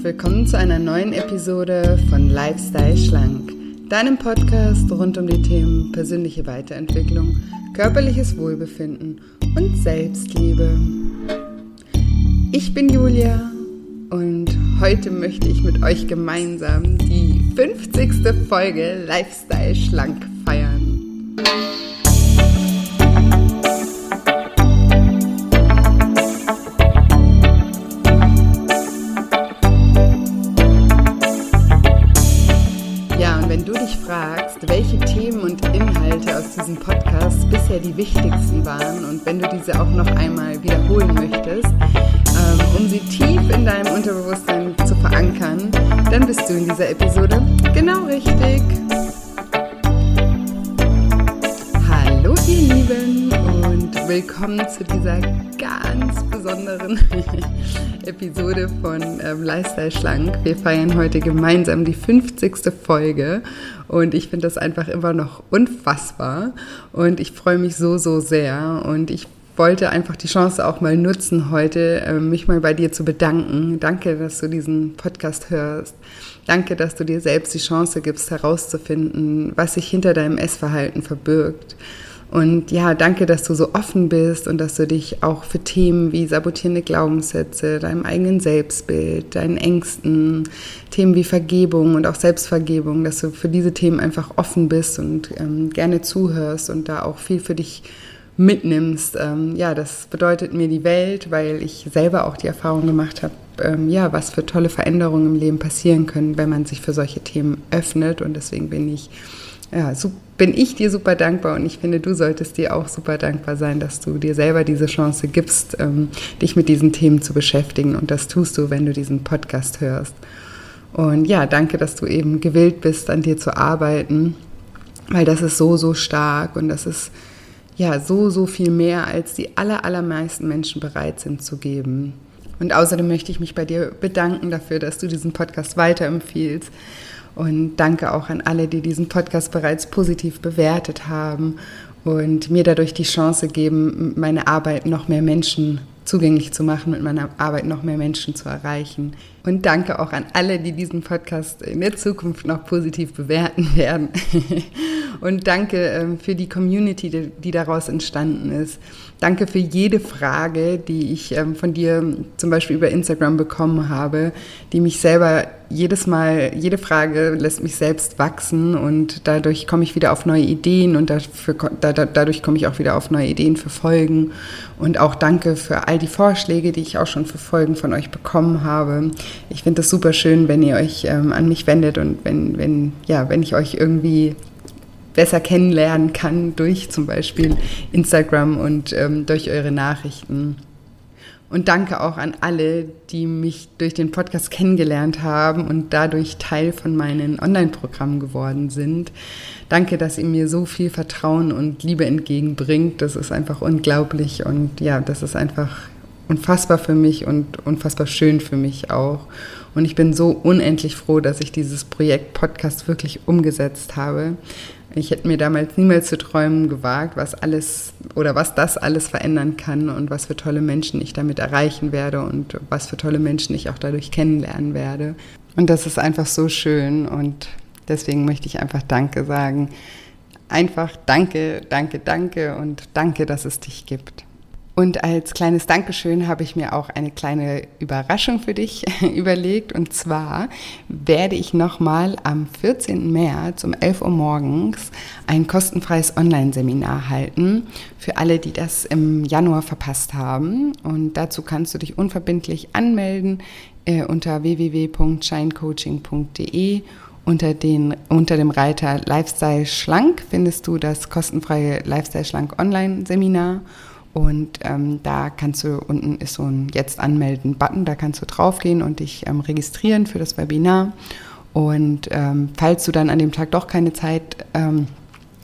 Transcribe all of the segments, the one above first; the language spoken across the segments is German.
und willkommen zu einer neuen Episode von Lifestyle Schlank, deinem Podcast rund um die Themen persönliche Weiterentwicklung, körperliches Wohlbefinden und Selbstliebe. Ich bin Julia und heute möchte ich mit euch gemeinsam die 50. Folge Lifestyle Schlank feiern. Diesem Podcast bisher die wichtigsten waren und wenn du diese auch noch einmal wiederholen möchtest, ähm, um sie tief in deinem Unterbewusstsein zu verankern, dann bist du in dieser Episode genau richtig. Willkommen zu dieser ganz besonderen Episode von ähm, Lifestyle Schlank. Wir feiern heute gemeinsam die 50. Folge und ich finde das einfach immer noch unfassbar und ich freue mich so, so sehr und ich wollte einfach die Chance auch mal nutzen, heute äh, mich mal bei dir zu bedanken. Danke, dass du diesen Podcast hörst. Danke, dass du dir selbst die Chance gibst, herauszufinden, was sich hinter deinem Essverhalten verbirgt. Und ja, danke, dass du so offen bist und dass du dich auch für Themen wie sabotierende Glaubenssätze, deinem eigenen Selbstbild, deinen Ängsten, Themen wie Vergebung und auch Selbstvergebung, dass du für diese Themen einfach offen bist und ähm, gerne zuhörst und da auch viel für dich mitnimmst. Ähm, ja, das bedeutet mir die Welt, weil ich selber auch die Erfahrung gemacht habe, ähm, ja, was für tolle Veränderungen im Leben passieren können, wenn man sich für solche Themen öffnet. Und deswegen bin ich ja, so bin ich dir super dankbar und ich finde, du solltest dir auch super dankbar sein, dass du dir selber diese Chance gibst, ähm, dich mit diesen Themen zu beschäftigen. Und das tust du, wenn du diesen Podcast hörst. Und ja, danke, dass du eben gewillt bist, an dir zu arbeiten, weil das ist so, so stark und das ist ja so, so viel mehr, als die aller, allermeisten Menschen bereit sind zu geben. Und außerdem möchte ich mich bei dir bedanken dafür, dass du diesen Podcast weiterempfiehlst und danke auch an alle, die diesen Podcast bereits positiv bewertet haben und mir dadurch die Chance geben, meine Arbeit noch mehr Menschen zugänglich zu machen, mit meiner Arbeit noch mehr Menschen zu erreichen. Und danke auch an alle, die diesen Podcast in der Zukunft noch positiv bewerten werden. Und danke ähm, für die Community, die daraus entstanden ist. Danke für jede Frage, die ich ähm, von dir zum Beispiel über Instagram bekommen habe, die mich selber jedes Mal, jede Frage lässt mich selbst wachsen und dadurch komme ich wieder auf neue Ideen und dafür, dadurch komme ich auch wieder auf neue Ideen für Folgen. Und auch danke für all die Vorschläge, die ich auch schon für Folgen von euch bekommen habe. Ich finde es super schön, wenn ihr euch ähm, an mich wendet und wenn, wenn, ja, wenn ich euch irgendwie besser kennenlernen kann durch zum Beispiel Instagram und ähm, durch eure Nachrichten. Und danke auch an alle, die mich durch den Podcast kennengelernt haben und dadurch Teil von meinen Online-Programmen geworden sind. Danke, dass ihr mir so viel Vertrauen und Liebe entgegenbringt. Das ist einfach unglaublich und ja, das ist einfach unfassbar für mich und unfassbar schön für mich auch. Und ich bin so unendlich froh, dass ich dieses Projekt Podcast wirklich umgesetzt habe, ich hätte mir damals niemals zu träumen gewagt, was alles oder was das alles verändern kann und was für tolle Menschen ich damit erreichen werde und was für tolle Menschen ich auch dadurch kennenlernen werde. Und das ist einfach so schön und deswegen möchte ich einfach Danke sagen. Einfach Danke, Danke, Danke und Danke, dass es dich gibt. Und als kleines Dankeschön habe ich mir auch eine kleine Überraschung für dich überlegt. Und zwar werde ich nochmal am 14. März um 11 Uhr morgens ein kostenfreies Online-Seminar halten für alle, die das im Januar verpasst haben. Und dazu kannst du dich unverbindlich anmelden äh, unter www.shinecoaching.de. Unter, den, unter dem Reiter Lifestyle Schlank findest du das kostenfreie Lifestyle Schlank Online-Seminar. Und ähm, da kannst du, unten ist so ein Jetzt anmelden-Button, da kannst du draufgehen und dich ähm, registrieren für das Webinar. Und ähm, falls du dann an dem Tag doch keine Zeit ähm,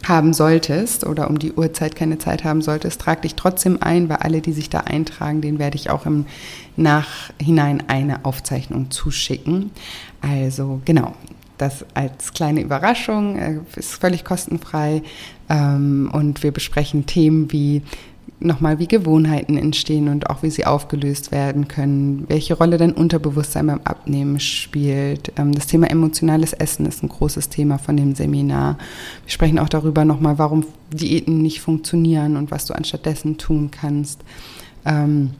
haben solltest oder um die Uhrzeit keine Zeit haben solltest, trag dich trotzdem ein, weil alle, die sich da eintragen, denen werde ich auch im Nachhinein eine Aufzeichnung zuschicken. Also genau, das als kleine Überraschung, äh, ist völlig kostenfrei ähm, und wir besprechen Themen wie nochmal, wie Gewohnheiten entstehen und auch wie sie aufgelöst werden können, welche Rolle dein Unterbewusstsein beim Abnehmen spielt. Ähm, das Thema emotionales Essen ist ein großes Thema von dem Seminar. Wir sprechen auch darüber nochmal, warum Diäten nicht funktionieren und was du anstattdessen tun kannst. Ähm,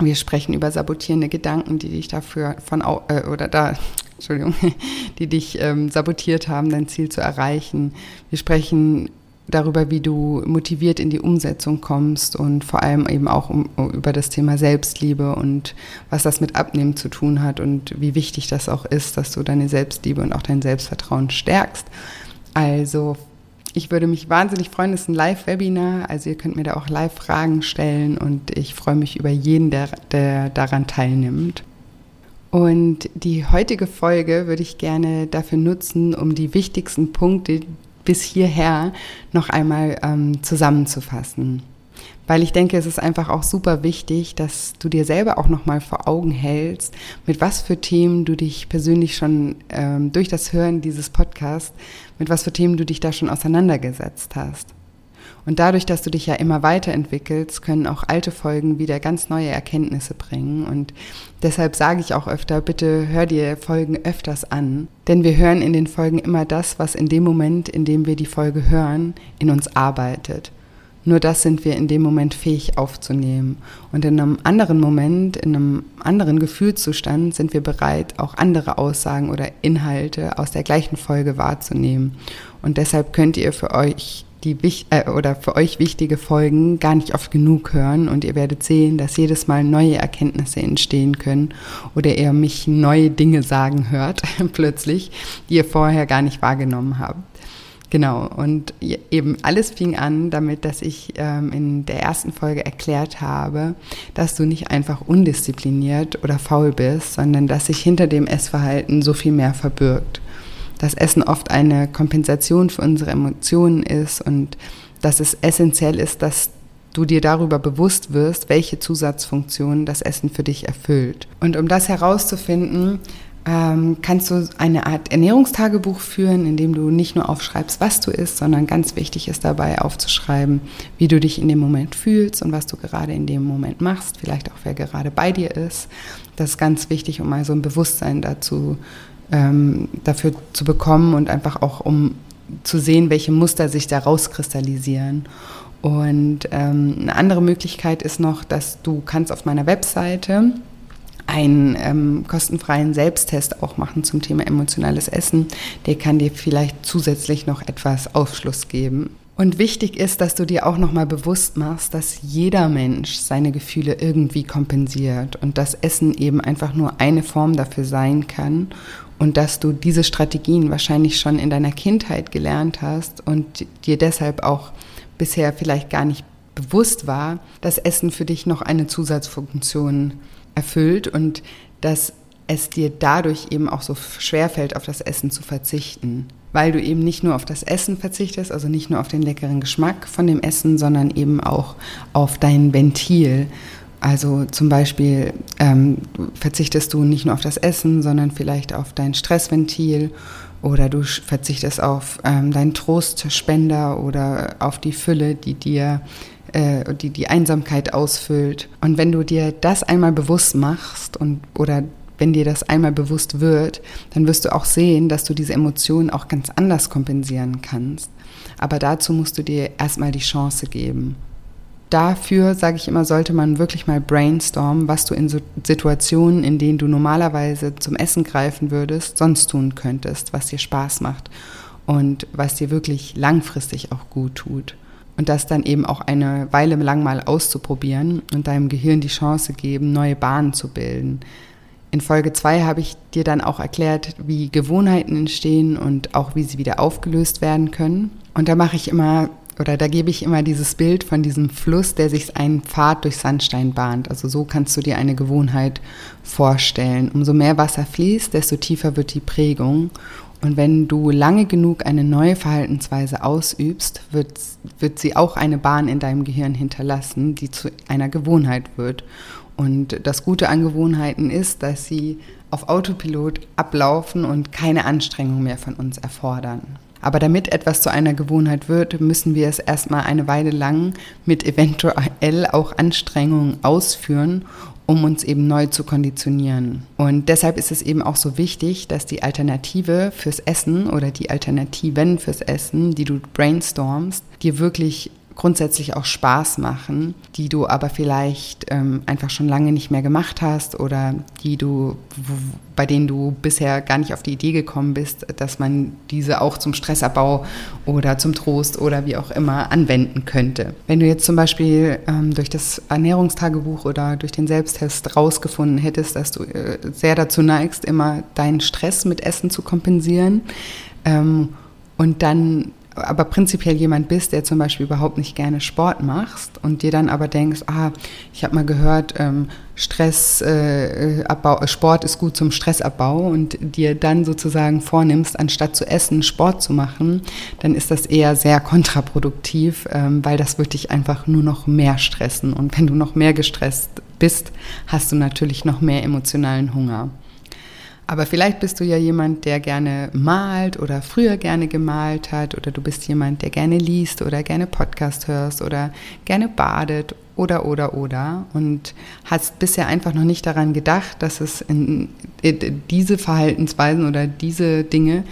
wir sprechen über sabotierende Gedanken, die dich dafür von äh, oder da Entschuldigung, die dich ähm, sabotiert haben, dein Ziel zu erreichen. Wir sprechen darüber, wie du motiviert in die Umsetzung kommst und vor allem eben auch um, über das Thema Selbstliebe und was das mit Abnehmen zu tun hat und wie wichtig das auch ist, dass du deine Selbstliebe und auch dein Selbstvertrauen stärkst. Also ich würde mich wahnsinnig freuen, es ist ein Live-Webinar, also ihr könnt mir da auch Live-Fragen stellen und ich freue mich über jeden, der, der daran teilnimmt. Und die heutige Folge würde ich gerne dafür nutzen, um die wichtigsten Punkte, bis hierher noch einmal ähm, zusammenzufassen. Weil ich denke, es ist einfach auch super wichtig, dass du dir selber auch nochmal vor Augen hältst, mit was für Themen du dich persönlich schon ähm, durch das Hören dieses Podcasts, mit was für Themen du dich da schon auseinandergesetzt hast. Und dadurch, dass du dich ja immer weiterentwickelst, können auch alte Folgen wieder ganz neue Erkenntnisse bringen. Und deshalb sage ich auch öfter, bitte hör dir Folgen öfters an. Denn wir hören in den Folgen immer das, was in dem Moment, in dem wir die Folge hören, in uns arbeitet. Nur das sind wir in dem Moment fähig aufzunehmen. Und in einem anderen Moment, in einem anderen Gefühlszustand sind wir bereit, auch andere Aussagen oder Inhalte aus der gleichen Folge wahrzunehmen. Und deshalb könnt ihr für euch die äh, oder für euch wichtige Folgen gar nicht oft genug hören und ihr werdet sehen, dass jedes Mal neue Erkenntnisse entstehen können oder ihr mich neue Dinge sagen hört plötzlich, die ihr vorher gar nicht wahrgenommen habt. Genau, und eben alles fing an damit, dass ich ähm, in der ersten Folge erklärt habe, dass du nicht einfach undiszipliniert oder faul bist, sondern dass sich hinter dem Essverhalten so viel mehr verbirgt dass Essen oft eine Kompensation für unsere Emotionen ist und dass es essentiell ist, dass du dir darüber bewusst wirst, welche Zusatzfunktionen das Essen für dich erfüllt. Und um das herauszufinden, ähm, kannst du eine Art Ernährungstagebuch führen, in dem du nicht nur aufschreibst, was du isst, sondern ganz wichtig ist dabei aufzuschreiben, wie du dich in dem Moment fühlst und was du gerade in dem Moment machst, vielleicht auch wer gerade bei dir ist. Das ist ganz wichtig, um mal so ein Bewusstsein dazu ähm, dafür zu bekommen und einfach auch um zu sehen, welche Muster sich da rauskristallisieren. Und ähm, eine andere Möglichkeit ist noch, dass du kannst auf meiner Webseite einen ähm, kostenfreien Selbsttest auch machen zum Thema emotionales Essen. Der kann dir vielleicht zusätzlich noch etwas Aufschluss geben. Und wichtig ist, dass du dir auch nochmal bewusst machst, dass jeder Mensch seine Gefühle irgendwie kompensiert und dass Essen eben einfach nur eine Form dafür sein kann und dass du diese Strategien wahrscheinlich schon in deiner Kindheit gelernt hast und dir deshalb auch bisher vielleicht gar nicht bewusst war, dass Essen für dich noch eine Zusatzfunktion erfüllt und dass es dir dadurch eben auch so schwer fällt, auf das Essen zu verzichten. Weil du eben nicht nur auf das Essen verzichtest, also nicht nur auf den leckeren Geschmack von dem Essen, sondern eben auch auf dein Ventil. Also zum Beispiel ähm, verzichtest du nicht nur auf das Essen, sondern vielleicht auf dein Stressventil oder du verzichtest auf ähm, deinen Trostspender oder auf die Fülle, die dir äh, die die Einsamkeit ausfüllt. Und wenn du dir das einmal bewusst machst und oder wenn dir das einmal bewusst wird, dann wirst du auch sehen, dass du diese Emotionen auch ganz anders kompensieren kannst. Aber dazu musst du dir erstmal die Chance geben dafür, sage ich immer, sollte man wirklich mal brainstormen, was du in so Situationen, in denen du normalerweise zum Essen greifen würdest, sonst tun könntest, was dir Spaß macht und was dir wirklich langfristig auch gut tut. Und das dann eben auch eine Weile lang mal auszuprobieren und deinem Gehirn die Chance geben, neue Bahnen zu bilden. In Folge 2 habe ich dir dann auch erklärt, wie Gewohnheiten entstehen und auch wie sie wieder aufgelöst werden können. Und da mache ich immer oder da gebe ich immer dieses Bild von diesem Fluss, der sich einen Pfad durch Sandstein bahnt. Also so kannst du dir eine Gewohnheit vorstellen. Umso mehr Wasser fließt, desto tiefer wird die Prägung. Und wenn du lange genug eine neue Verhaltensweise ausübst, wird, wird sie auch eine Bahn in deinem Gehirn hinterlassen, die zu einer Gewohnheit wird. Und das Gute an Gewohnheiten ist, dass sie auf Autopilot ablaufen und keine Anstrengung mehr von uns erfordern. Aber damit etwas zu einer Gewohnheit wird, müssen wir es erstmal eine Weile lang mit eventuell auch Anstrengungen ausführen, um uns eben neu zu konditionieren. Und deshalb ist es eben auch so wichtig, dass die Alternative fürs Essen oder die Alternativen fürs Essen, die du brainstormst, dir wirklich grundsätzlich auch Spaß machen, die du aber vielleicht ähm, einfach schon lange nicht mehr gemacht hast oder die du, bei denen du bisher gar nicht auf die Idee gekommen bist, dass man diese auch zum Stressabbau oder zum Trost oder wie auch immer anwenden könnte. Wenn du jetzt zum Beispiel ähm, durch das Ernährungstagebuch oder durch den Selbsttest rausgefunden hättest, dass du äh, sehr dazu neigst, immer deinen Stress mit Essen zu kompensieren ähm, und dann aber prinzipiell jemand bist, der zum Beispiel überhaupt nicht gerne Sport machst und dir dann aber denkst, ah, ich habe mal gehört, ähm, Stressabbau, äh, Sport ist gut zum Stressabbau und dir dann sozusagen vornimmst, anstatt zu essen, Sport zu machen, dann ist das eher sehr kontraproduktiv, ähm, weil das wird dich einfach nur noch mehr stressen. Und wenn du noch mehr gestresst bist, hast du natürlich noch mehr emotionalen Hunger. Aber vielleicht bist du ja jemand, der gerne malt oder früher gerne gemalt hat oder du bist jemand, der gerne liest oder gerne Podcast hörst oder gerne badet oder oder oder. Und hast bisher einfach noch nicht daran gedacht, dass es in, in diese Verhaltensweisen oder diese Dinge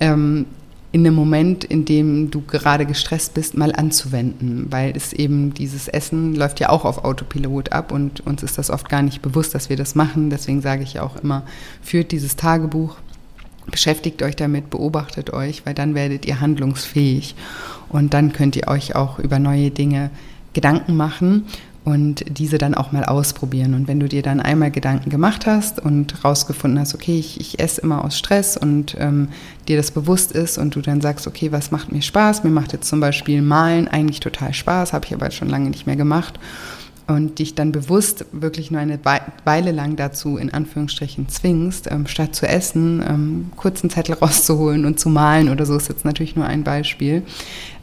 ähm, in einem Moment, in dem du gerade gestresst bist, mal anzuwenden, weil es eben dieses Essen läuft ja auch auf Autopilot ab und uns ist das oft gar nicht bewusst, dass wir das machen. Deswegen sage ich auch immer, führt dieses Tagebuch, beschäftigt euch damit, beobachtet euch, weil dann werdet ihr handlungsfähig. Und dann könnt ihr euch auch über neue Dinge Gedanken machen und diese dann auch mal ausprobieren. Und wenn du dir dann einmal Gedanken gemacht hast und rausgefunden hast, okay, ich, ich esse immer aus Stress und ähm, dir das bewusst ist und du dann sagst, okay, was macht mir Spaß? Mir macht jetzt zum Beispiel Malen eigentlich total Spaß, habe ich aber schon lange nicht mehr gemacht. Und dich dann bewusst wirklich nur eine Weile lang dazu in Anführungsstrichen zwingst, ähm, statt zu essen, ähm, kurzen Zettel rauszuholen und zu malen oder so ist jetzt natürlich nur ein Beispiel.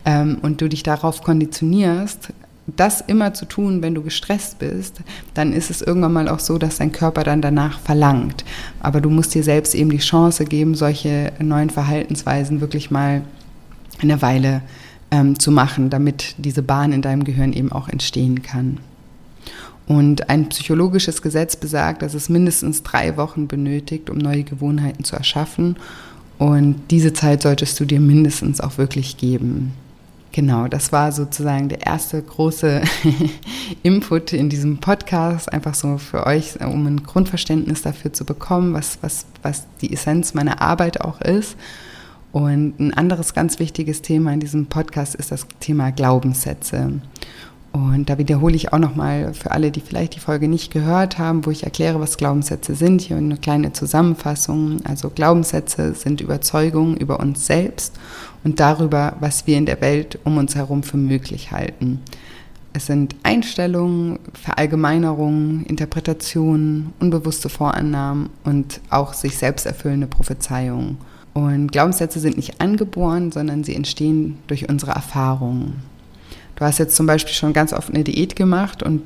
Ähm, und du dich darauf konditionierst, das immer zu tun, wenn du gestresst bist, dann ist es irgendwann mal auch so, dass dein Körper dann danach verlangt. Aber du musst dir selbst eben die Chance geben, solche neuen Verhaltensweisen wirklich mal eine Weile ähm, zu machen, damit diese Bahn in deinem Gehirn eben auch entstehen kann. Und ein psychologisches Gesetz besagt, dass es mindestens drei Wochen benötigt, um neue Gewohnheiten zu erschaffen. Und diese Zeit solltest du dir mindestens auch wirklich geben. Genau, das war sozusagen der erste große Input in diesem Podcast, einfach so für euch, um ein Grundverständnis dafür zu bekommen, was, was, was die Essenz meiner Arbeit auch ist. Und ein anderes ganz wichtiges Thema in diesem Podcast ist das Thema Glaubenssätze. Und da wiederhole ich auch nochmal für alle, die vielleicht die Folge nicht gehört haben, wo ich erkläre, was Glaubenssätze sind. Hier eine kleine Zusammenfassung. Also Glaubenssätze sind Überzeugungen über uns selbst und darüber, was wir in der Welt um uns herum für möglich halten. Es sind Einstellungen, Verallgemeinerungen, Interpretationen, unbewusste Vorannahmen und auch sich selbst erfüllende Prophezeiungen. Und Glaubenssätze sind nicht angeboren, sondern sie entstehen durch unsere Erfahrungen. Du hast jetzt zum Beispiel schon ganz oft eine Diät gemacht und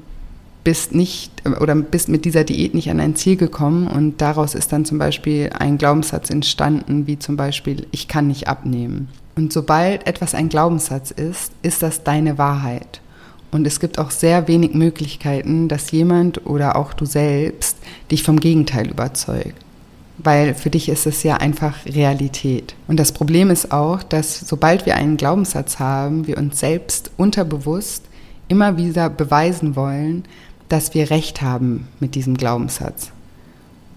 bist nicht oder bist mit dieser Diät nicht an ein Ziel gekommen und daraus ist dann zum Beispiel ein Glaubenssatz entstanden, wie zum Beispiel, ich kann nicht abnehmen. Und sobald etwas ein Glaubenssatz ist, ist das deine Wahrheit. Und es gibt auch sehr wenig Möglichkeiten, dass jemand oder auch du selbst dich vom Gegenteil überzeugt. Weil für dich ist es ja einfach Realität. Und das Problem ist auch, dass sobald wir einen Glaubenssatz haben, wir uns selbst unterbewusst immer wieder beweisen wollen, dass wir recht haben mit diesem Glaubenssatz.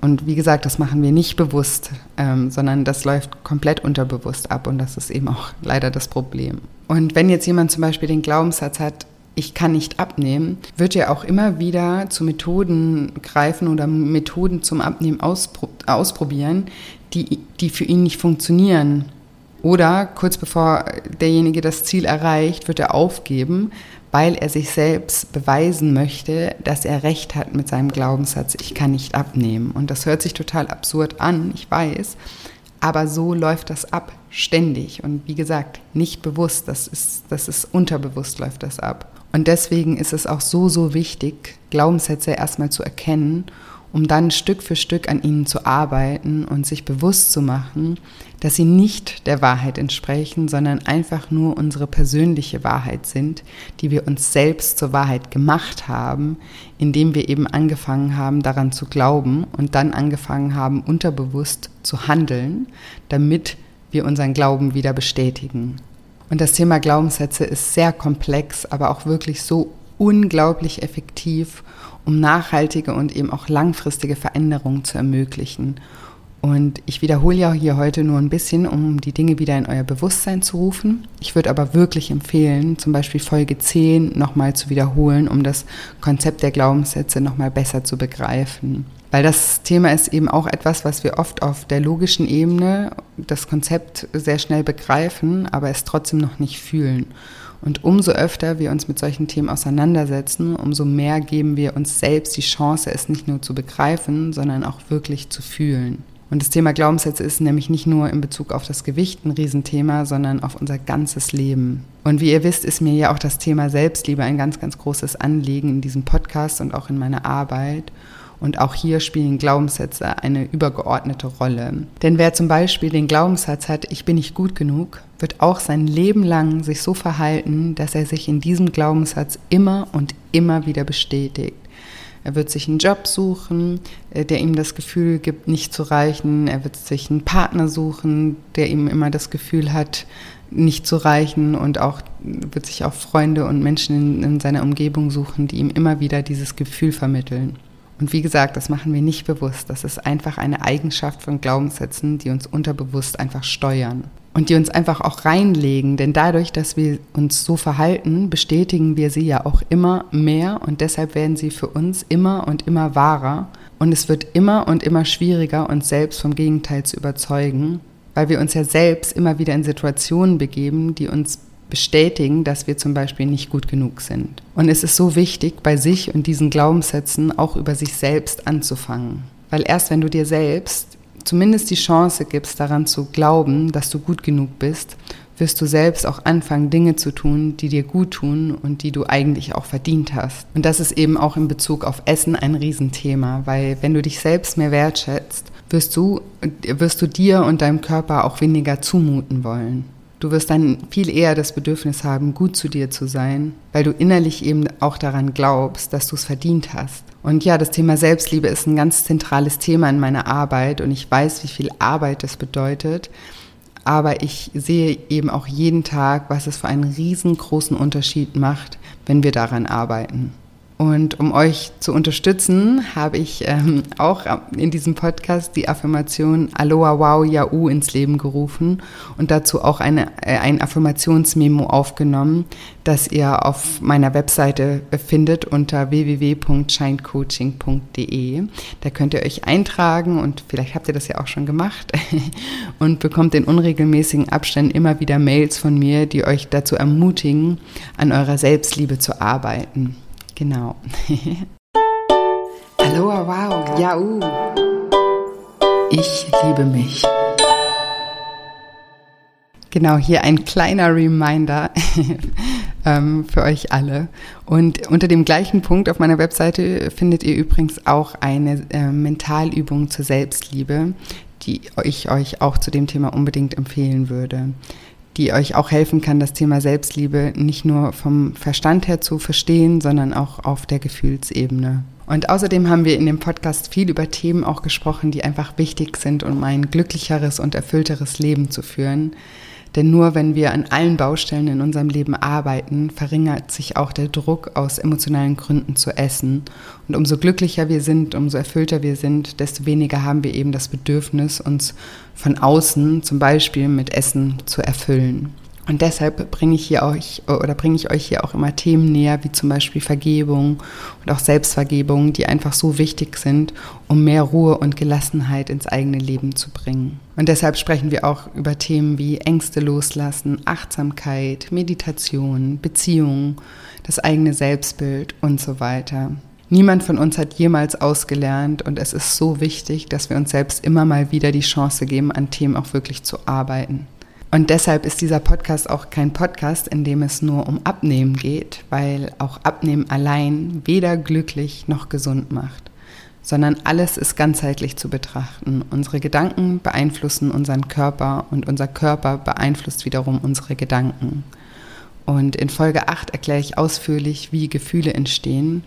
Und wie gesagt, das machen wir nicht bewusst, ähm, sondern das läuft komplett unterbewusst ab und das ist eben auch leider das Problem. Und wenn jetzt jemand zum Beispiel den Glaubenssatz hat, ich kann nicht abnehmen, wird er auch immer wieder zu Methoden greifen oder Methoden zum Abnehmen auspro ausprobieren, die, die für ihn nicht funktionieren. Oder kurz bevor derjenige das Ziel erreicht, wird er aufgeben, weil er sich selbst beweisen möchte, dass er recht hat mit seinem Glaubenssatz, ich kann nicht abnehmen. Und das hört sich total absurd an, ich weiß, aber so läuft das ab, ständig. Und wie gesagt, nicht bewusst, das ist, das ist unterbewusst läuft das ab. Und deswegen ist es auch so, so wichtig, Glaubenssätze erstmal zu erkennen um dann Stück für Stück an ihnen zu arbeiten und sich bewusst zu machen, dass sie nicht der Wahrheit entsprechen, sondern einfach nur unsere persönliche Wahrheit sind, die wir uns selbst zur Wahrheit gemacht haben, indem wir eben angefangen haben daran zu glauben und dann angefangen haben unterbewusst zu handeln, damit wir unseren Glauben wieder bestätigen. Und das Thema Glaubenssätze ist sehr komplex, aber auch wirklich so unglaublich effektiv, um nachhaltige und eben auch langfristige Veränderungen zu ermöglichen. Und ich wiederhole ja hier heute nur ein bisschen, um die Dinge wieder in euer Bewusstsein zu rufen. Ich würde aber wirklich empfehlen, zum Beispiel Folge 10 nochmal zu wiederholen, um das Konzept der Glaubenssätze nochmal besser zu begreifen. Weil das Thema ist eben auch etwas, was wir oft auf der logischen Ebene, das Konzept sehr schnell begreifen, aber es trotzdem noch nicht fühlen. Und umso öfter wir uns mit solchen Themen auseinandersetzen, umso mehr geben wir uns selbst die Chance, es nicht nur zu begreifen, sondern auch wirklich zu fühlen. Und das Thema Glaubenssätze ist nämlich nicht nur in Bezug auf das Gewicht ein Riesenthema, sondern auf unser ganzes Leben. Und wie ihr wisst, ist mir ja auch das Thema Selbstliebe ein ganz, ganz großes Anliegen in diesem Podcast und auch in meiner Arbeit. Und auch hier spielen Glaubenssätze eine übergeordnete Rolle. Denn wer zum Beispiel den Glaubenssatz hat, ich bin nicht gut genug, wird auch sein Leben lang sich so verhalten, dass er sich in diesem Glaubenssatz immer und immer wieder bestätigt. Er wird sich einen Job suchen, äh, der ihm das Gefühl gibt, nicht zu reichen. Er wird sich einen Partner suchen, der ihm immer das Gefühl hat, nicht zu reichen und auch wird sich auch Freunde und Menschen in, in seiner Umgebung suchen, die ihm immer wieder dieses Gefühl vermitteln. Und wie gesagt, das machen wir nicht bewusst. Das ist einfach eine Eigenschaft von Glaubenssätzen, die uns unterbewusst einfach steuern. Und die uns einfach auch reinlegen. Denn dadurch, dass wir uns so verhalten, bestätigen wir sie ja auch immer mehr und deshalb werden sie für uns immer und immer wahrer. Und es wird immer und immer schwieriger, uns selbst vom Gegenteil zu überzeugen, weil wir uns ja selbst immer wieder in Situationen begeben, die uns bestätigen, dass wir zum Beispiel nicht gut genug sind. Und es ist so wichtig, bei sich und diesen Glaubenssätzen auch über sich selbst anzufangen. Weil erst wenn du dir selbst zumindest die Chance gibst, daran zu glauben, dass du gut genug bist, wirst du selbst auch anfangen, Dinge zu tun, die dir gut tun und die du eigentlich auch verdient hast. Und das ist eben auch in Bezug auf Essen ein Riesenthema, weil wenn du dich selbst mehr wertschätzt, wirst du, wirst du dir und deinem Körper auch weniger zumuten wollen. Du wirst dann viel eher das Bedürfnis haben, gut zu dir zu sein, weil du innerlich eben auch daran glaubst, dass du es verdient hast. Und ja, das Thema Selbstliebe ist ein ganz zentrales Thema in meiner Arbeit und ich weiß, wie viel Arbeit das bedeutet. Aber ich sehe eben auch jeden Tag, was es für einen riesengroßen Unterschied macht, wenn wir daran arbeiten. Und um euch zu unterstützen, habe ich ähm, auch in diesem Podcast die Affirmation Aloha Wow Yau ins Leben gerufen und dazu auch eine, äh, ein Affirmationsmemo aufgenommen, das ihr auf meiner Webseite findet unter www.shinecoaching.de. Da könnt ihr euch eintragen und vielleicht habt ihr das ja auch schon gemacht und bekommt in unregelmäßigen Abständen immer wieder Mails von mir, die euch dazu ermutigen, an eurer Selbstliebe zu arbeiten. Genau. Aloha, wow, jau. Ich liebe mich. Genau, hier ein kleiner Reminder ähm, für euch alle. Und unter dem gleichen Punkt auf meiner Webseite findet ihr übrigens auch eine äh, Mentalübung zur Selbstliebe, die ich euch auch zu dem Thema unbedingt empfehlen würde die euch auch helfen kann, das Thema Selbstliebe nicht nur vom Verstand her zu verstehen, sondern auch auf der Gefühlsebene. Und außerdem haben wir in dem Podcast viel über Themen auch gesprochen, die einfach wichtig sind, um ein glücklicheres und erfüllteres Leben zu führen. Denn nur wenn wir an allen Baustellen in unserem Leben arbeiten, verringert sich auch der Druck, aus emotionalen Gründen zu essen. Und umso glücklicher wir sind, umso erfüllter wir sind, desto weniger haben wir eben das Bedürfnis, uns von außen, zum Beispiel mit Essen, zu erfüllen. Und deshalb bringe ich hier euch oder bringe ich euch hier auch immer Themen näher, wie zum Beispiel Vergebung und auch Selbstvergebung, die einfach so wichtig sind, um mehr Ruhe und Gelassenheit ins eigene Leben zu bringen. Und deshalb sprechen wir auch über Themen wie Ängste loslassen, Achtsamkeit, Meditation, Beziehungen, das eigene Selbstbild und so weiter. Niemand von uns hat jemals ausgelernt und es ist so wichtig, dass wir uns selbst immer mal wieder die Chance geben, an Themen auch wirklich zu arbeiten. Und deshalb ist dieser Podcast auch kein Podcast, in dem es nur um Abnehmen geht, weil auch Abnehmen allein weder glücklich noch gesund macht, sondern alles ist ganzheitlich zu betrachten. Unsere Gedanken beeinflussen unseren Körper und unser Körper beeinflusst wiederum unsere Gedanken. Und in Folge 8 erkläre ich ausführlich, wie Gefühle entstehen.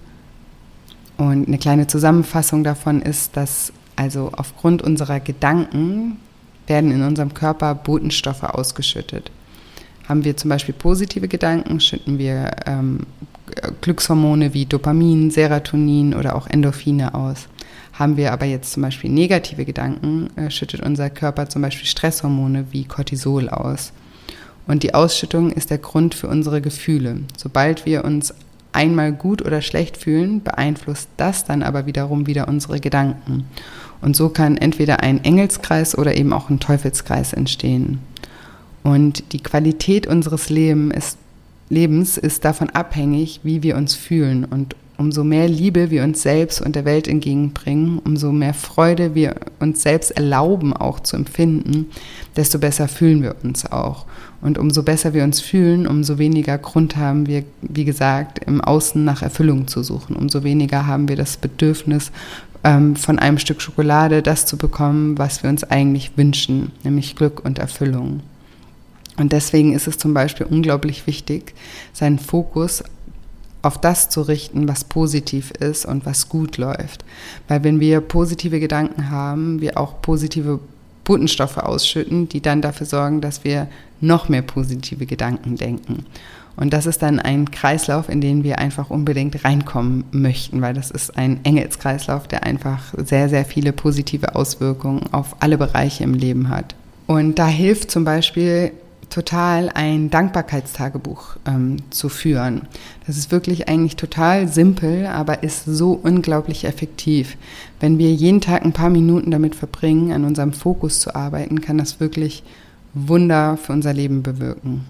Und eine kleine Zusammenfassung davon ist, dass also aufgrund unserer Gedanken werden in unserem Körper Botenstoffe ausgeschüttet. Haben wir zum Beispiel positive Gedanken, schütten wir ähm, Glückshormone wie Dopamin, Serotonin oder auch Endorphine aus. Haben wir aber jetzt zum Beispiel negative Gedanken, äh, schüttet unser Körper zum Beispiel Stresshormone wie Cortisol aus. Und die Ausschüttung ist der Grund für unsere Gefühle. Sobald wir uns einmal gut oder schlecht fühlen, beeinflusst das dann aber wiederum wieder unsere Gedanken. Und so kann entweder ein Engelskreis oder eben auch ein Teufelskreis entstehen. Und die Qualität unseres Lebens ist davon abhängig, wie wir uns fühlen. Und umso mehr Liebe wir uns selbst und der Welt entgegenbringen, umso mehr Freude wir uns selbst erlauben auch zu empfinden, desto besser fühlen wir uns auch. Und umso besser wir uns fühlen, umso weniger Grund haben wir, wie gesagt, im Außen nach Erfüllung zu suchen. Umso weniger haben wir das Bedürfnis, ähm, von einem Stück Schokolade das zu bekommen, was wir uns eigentlich wünschen, nämlich Glück und Erfüllung. Und deswegen ist es zum Beispiel unglaublich wichtig, seinen Fokus auf das zu richten, was positiv ist und was gut läuft. Weil wenn wir positive Gedanken haben, wir auch positive Botenstoffe ausschütten, die dann dafür sorgen, dass wir noch mehr positive Gedanken denken. Und das ist dann ein Kreislauf, in den wir einfach unbedingt reinkommen möchten, weil das ist ein Engelskreislauf, der einfach sehr, sehr viele positive Auswirkungen auf alle Bereiche im Leben hat. Und da hilft zum Beispiel total ein Dankbarkeitstagebuch ähm, zu führen. Das ist wirklich eigentlich total simpel, aber ist so unglaublich effektiv. Wenn wir jeden Tag ein paar Minuten damit verbringen, an unserem Fokus zu arbeiten, kann das wirklich Wunder für unser Leben bewirken.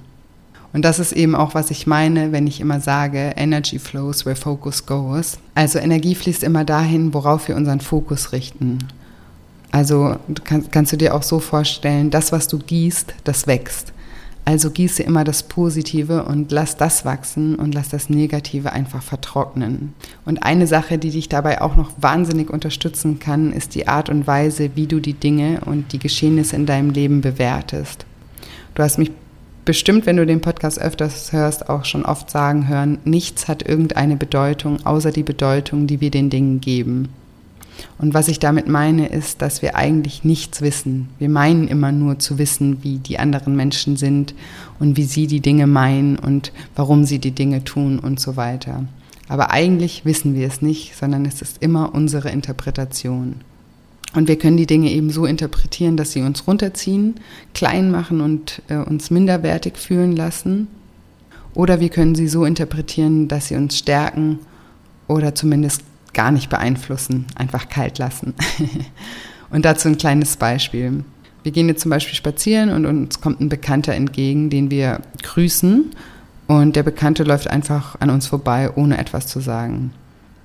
Und das ist eben auch, was ich meine, wenn ich immer sage, Energy flows where focus goes. Also Energie fließt immer dahin, worauf wir unseren Fokus richten. Also kannst, kannst du dir auch so vorstellen, das, was du gießt, das wächst. Also gieße immer das Positive und lass das wachsen und lass das Negative einfach vertrocknen. Und eine Sache, die dich dabei auch noch wahnsinnig unterstützen kann, ist die Art und Weise, wie du die Dinge und die Geschehnisse in deinem Leben bewertest. Du hast mich bestimmt, wenn du den Podcast öfters hörst, auch schon oft sagen hören, nichts hat irgendeine Bedeutung außer die Bedeutung, die wir den Dingen geben. Und was ich damit meine, ist, dass wir eigentlich nichts wissen. Wir meinen immer nur zu wissen, wie die anderen Menschen sind und wie sie die Dinge meinen und warum sie die Dinge tun und so weiter. Aber eigentlich wissen wir es nicht, sondern es ist immer unsere Interpretation. Und wir können die Dinge eben so interpretieren, dass sie uns runterziehen, klein machen und äh, uns minderwertig fühlen lassen. Oder wir können sie so interpretieren, dass sie uns stärken oder zumindest gar nicht beeinflussen, einfach kalt lassen. und dazu ein kleines Beispiel. Wir gehen jetzt zum Beispiel spazieren und uns kommt ein Bekannter entgegen, den wir grüßen und der Bekannte läuft einfach an uns vorbei, ohne etwas zu sagen.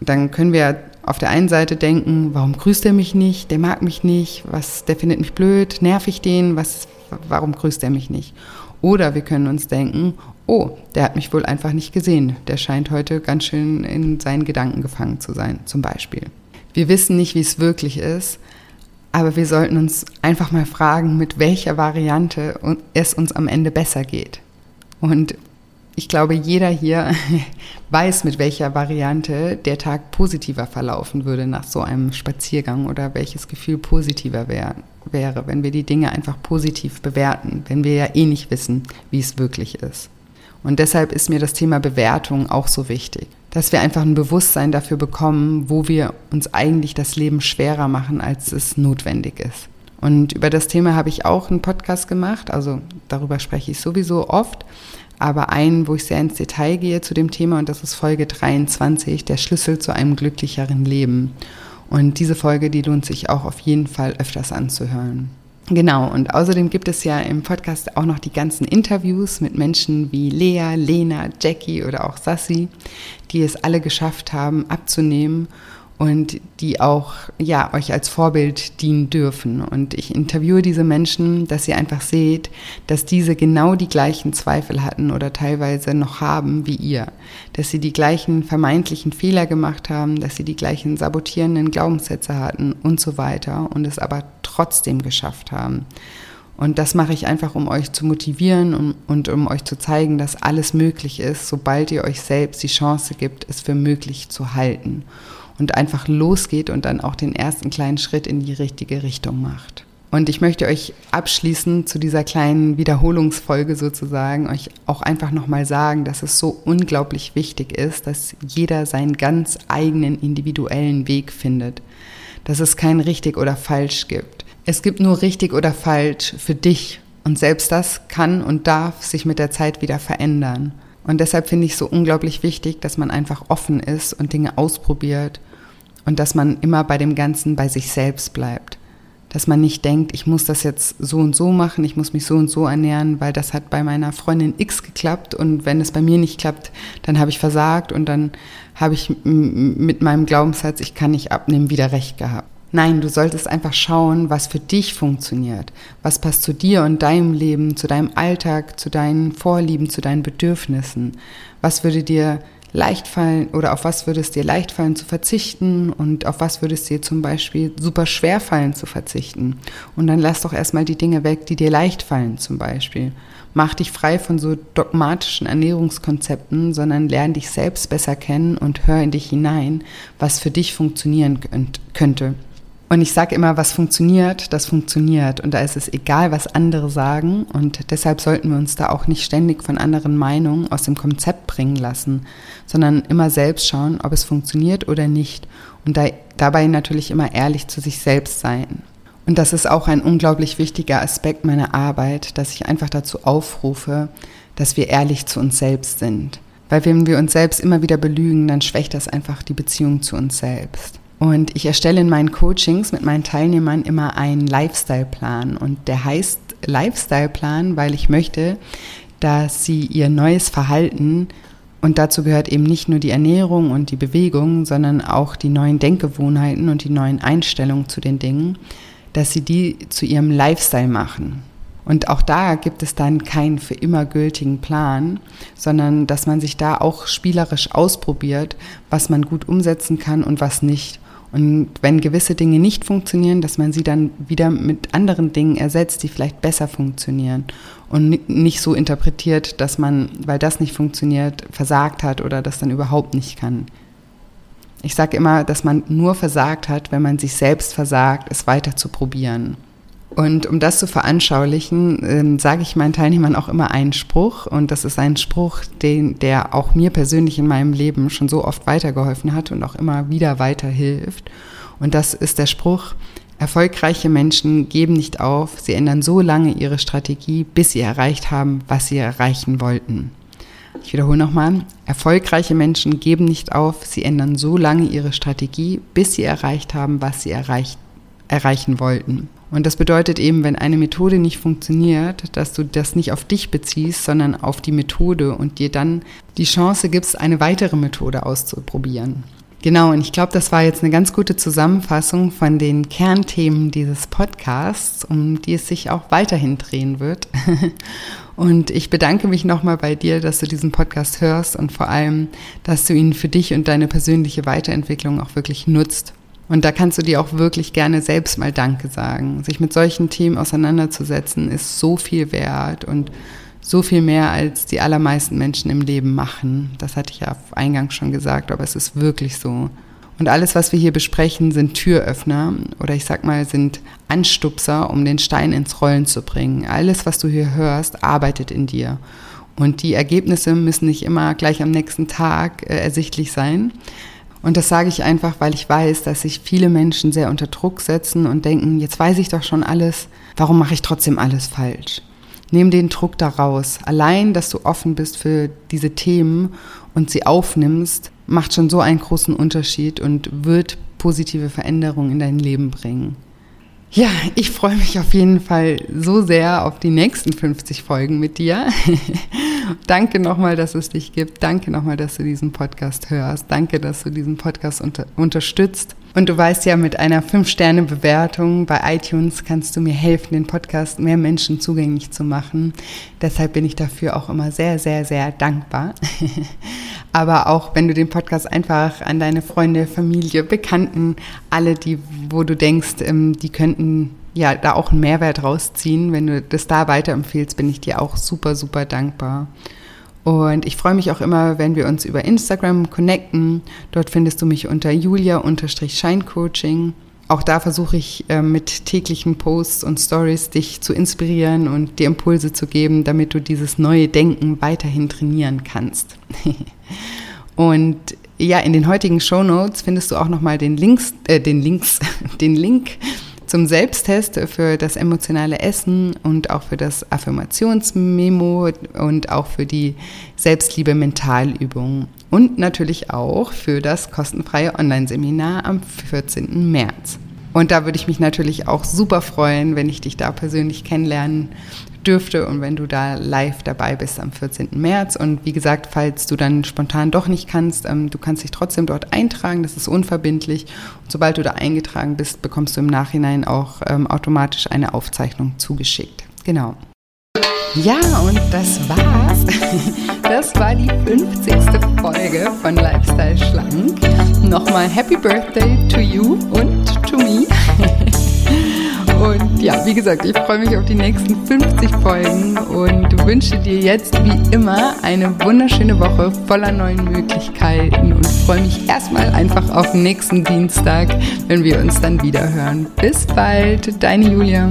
Dann können wir auf der einen Seite denken, warum grüßt er mich nicht, der mag mich nicht, was, der findet mich blöd, nerv ich den, was, warum grüßt er mich nicht? Oder wir können uns denken, oh, der hat mich wohl einfach nicht gesehen. Der scheint heute ganz schön in seinen Gedanken gefangen zu sein, zum Beispiel. Wir wissen nicht, wie es wirklich ist, aber wir sollten uns einfach mal fragen, mit welcher Variante es uns am Ende besser geht. Und ich glaube, jeder hier weiß, mit welcher Variante der Tag positiver verlaufen würde nach so einem Spaziergang oder welches Gefühl positiver wär, wäre, wenn wir die Dinge einfach positiv bewerten, wenn wir ja eh nicht wissen, wie es wirklich ist. Und deshalb ist mir das Thema Bewertung auch so wichtig, dass wir einfach ein Bewusstsein dafür bekommen, wo wir uns eigentlich das Leben schwerer machen, als es notwendig ist. Und über das Thema habe ich auch einen Podcast gemacht, also darüber spreche ich sowieso oft, aber einen, wo ich sehr ins Detail gehe zu dem Thema und das ist Folge 23, der Schlüssel zu einem glücklicheren Leben. Und diese Folge, die lohnt sich auch auf jeden Fall öfters anzuhören. Genau, und außerdem gibt es ja im Podcast auch noch die ganzen Interviews mit Menschen wie Lea, Lena, Jackie oder auch Sassi, die es alle geschafft haben, abzunehmen und die auch ja euch als Vorbild dienen dürfen. Und ich interviewe diese Menschen, dass ihr einfach seht, dass diese genau die gleichen Zweifel hatten oder teilweise noch haben wie ihr, dass sie die gleichen vermeintlichen Fehler gemacht haben, dass sie die gleichen sabotierenden Glaubenssätze hatten und so weiter und es aber trotzdem geschafft haben. Und das mache ich einfach, um euch zu motivieren und, und, um euch zu zeigen, dass alles möglich ist, sobald ihr euch selbst die Chance gibt, es für möglich zu halten und einfach losgeht und dann auch den ersten kleinen Schritt in die richtige Richtung macht. Und ich möchte euch abschließend zu dieser kleinen Wiederholungsfolge sozusagen euch auch einfach nochmal sagen, dass es so unglaublich wichtig ist, dass jeder seinen ganz eigenen individuellen Weg findet. Dass es kein richtig oder falsch gibt. Es gibt nur richtig oder falsch für dich. Und selbst das kann und darf sich mit der Zeit wieder verändern. Und deshalb finde ich es so unglaublich wichtig, dass man einfach offen ist und Dinge ausprobiert und dass man immer bei dem Ganzen bei sich selbst bleibt. Dass man nicht denkt, ich muss das jetzt so und so machen, ich muss mich so und so ernähren, weil das hat bei meiner Freundin X geklappt und wenn es bei mir nicht klappt, dann habe ich versagt und dann habe ich mit meinem Glaubenssatz, ich kann nicht abnehmen, wieder recht gehabt. Nein, du solltest einfach schauen, was für dich funktioniert. Was passt zu dir und deinem Leben, zu deinem Alltag, zu deinen Vorlieben, zu deinen Bedürfnissen. Was würde dir leicht fallen oder auf was würde es dir leicht fallen zu verzichten und auf was würde es dir zum Beispiel super schwer fallen zu verzichten. Und dann lass doch erstmal die Dinge weg, die dir leicht fallen zum Beispiel. Mach dich frei von so dogmatischen Ernährungskonzepten, sondern lerne dich selbst besser kennen und hör in dich hinein, was für dich funktionieren könnte. Und ich sage immer, was funktioniert, das funktioniert. Und da ist es egal, was andere sagen. Und deshalb sollten wir uns da auch nicht ständig von anderen Meinungen aus dem Konzept bringen lassen, sondern immer selbst schauen, ob es funktioniert oder nicht. Und da, dabei natürlich immer ehrlich zu sich selbst sein. Und das ist auch ein unglaublich wichtiger Aspekt meiner Arbeit, dass ich einfach dazu aufrufe, dass wir ehrlich zu uns selbst sind. Weil wenn wir uns selbst immer wieder belügen, dann schwächt das einfach die Beziehung zu uns selbst. Und ich erstelle in meinen Coachings mit meinen Teilnehmern immer einen Lifestyle-Plan. Und der heißt Lifestyle-Plan, weil ich möchte, dass sie ihr neues Verhalten, und dazu gehört eben nicht nur die Ernährung und die Bewegung, sondern auch die neuen Denkgewohnheiten und die neuen Einstellungen zu den Dingen, dass sie die zu ihrem Lifestyle machen. Und auch da gibt es dann keinen für immer gültigen Plan, sondern dass man sich da auch spielerisch ausprobiert, was man gut umsetzen kann und was nicht. Und wenn gewisse Dinge nicht funktionieren, dass man sie dann wieder mit anderen Dingen ersetzt, die vielleicht besser funktionieren und nicht so interpretiert, dass man, weil das nicht funktioniert, versagt hat oder das dann überhaupt nicht kann. Ich sage immer, dass man nur versagt hat, wenn man sich selbst versagt, es weiter zu probieren. Und um das zu veranschaulichen, äh, sage ich meinen Teilnehmern auch immer einen Spruch. Und das ist ein Spruch, den, der auch mir persönlich in meinem Leben schon so oft weitergeholfen hat und auch immer wieder weiterhilft. Und das ist der Spruch, erfolgreiche Menschen geben nicht auf, sie ändern so lange ihre Strategie, bis sie erreicht haben, was sie erreichen wollten. Ich wiederhole nochmal, erfolgreiche Menschen geben nicht auf, sie ändern so lange ihre Strategie, bis sie erreicht haben, was sie erreicht, erreichen wollten. Und das bedeutet eben, wenn eine Methode nicht funktioniert, dass du das nicht auf dich beziehst, sondern auf die Methode und dir dann die Chance gibst, eine weitere Methode auszuprobieren. Genau, und ich glaube, das war jetzt eine ganz gute Zusammenfassung von den Kernthemen dieses Podcasts, um die es sich auch weiterhin drehen wird. Und ich bedanke mich nochmal bei dir, dass du diesen Podcast hörst und vor allem, dass du ihn für dich und deine persönliche Weiterentwicklung auch wirklich nutzt. Und da kannst du dir auch wirklich gerne selbst mal Danke sagen. Sich mit solchen Themen auseinanderzusetzen, ist so viel wert und so viel mehr, als die allermeisten Menschen im Leben machen. Das hatte ich ja eingangs schon gesagt, aber es ist wirklich so. Und alles, was wir hier besprechen, sind Türöffner oder ich sag mal, sind Anstupser, um den Stein ins Rollen zu bringen. Alles, was du hier hörst, arbeitet in dir. Und die Ergebnisse müssen nicht immer gleich am nächsten Tag äh, ersichtlich sein. Und das sage ich einfach, weil ich weiß, dass sich viele Menschen sehr unter Druck setzen und denken, jetzt weiß ich doch schon alles, warum mache ich trotzdem alles falsch? Nimm den Druck da raus. Allein, dass du offen bist für diese Themen und sie aufnimmst, macht schon so einen großen Unterschied und wird positive Veränderungen in dein Leben bringen. Ja, ich freue mich auf jeden Fall so sehr auf die nächsten 50 Folgen mit dir Danke nochmal, dass es dich gibt. Danke nochmal, dass du diesen Podcast hörst. Danke, dass du diesen Podcast unter unterstützt. Und du weißt ja, mit einer 5-Sterne-Bewertung bei iTunes kannst du mir helfen, den Podcast mehr Menschen zugänglich zu machen. Deshalb bin ich dafür auch immer sehr, sehr, sehr dankbar. Aber auch wenn du den Podcast einfach an deine Freunde, Familie, Bekannten, alle, die, wo du denkst, ähm, die könnten ja da auch einen Mehrwert rausziehen, wenn du das da weiterempfehlst, bin ich dir auch super, super dankbar. Und ich freue mich auch immer, wenn wir uns über Instagram connecten. Dort findest du mich unter julia-scheincoaching. Auch da versuche ich äh, mit täglichen Posts und Stories dich zu inspirieren und dir Impulse zu geben, damit du dieses neue Denken weiterhin trainieren kannst. und ja, in den heutigen Show Notes findest du auch nochmal den Links, äh, den Links, den Link zum Selbsttest für das emotionale Essen und auch für das Affirmationsmemo und auch für die Selbstliebe Mentalübung und natürlich auch für das kostenfreie Online-Seminar am 14. März. Und da würde ich mich natürlich auch super freuen, wenn ich dich da persönlich kennenlernen dürfte und wenn du da live dabei bist am 14. März. Und wie gesagt, falls du dann spontan doch nicht kannst, ähm, du kannst dich trotzdem dort eintragen, das ist unverbindlich. Und sobald du da eingetragen bist, bekommst du im Nachhinein auch ähm, automatisch eine Aufzeichnung zugeschickt. Genau. Ja, und das war's. Das war die 50. Folge von Lifestyle Schlank. Nochmal Happy Birthday to you und to me. Und ja, wie gesagt, ich freue mich auf die nächsten 50 Folgen und wünsche dir jetzt wie immer eine wunderschöne Woche voller neuen Möglichkeiten und freue mich erstmal einfach auf nächsten Dienstag, wenn wir uns dann wieder hören. Bis bald, deine Julia.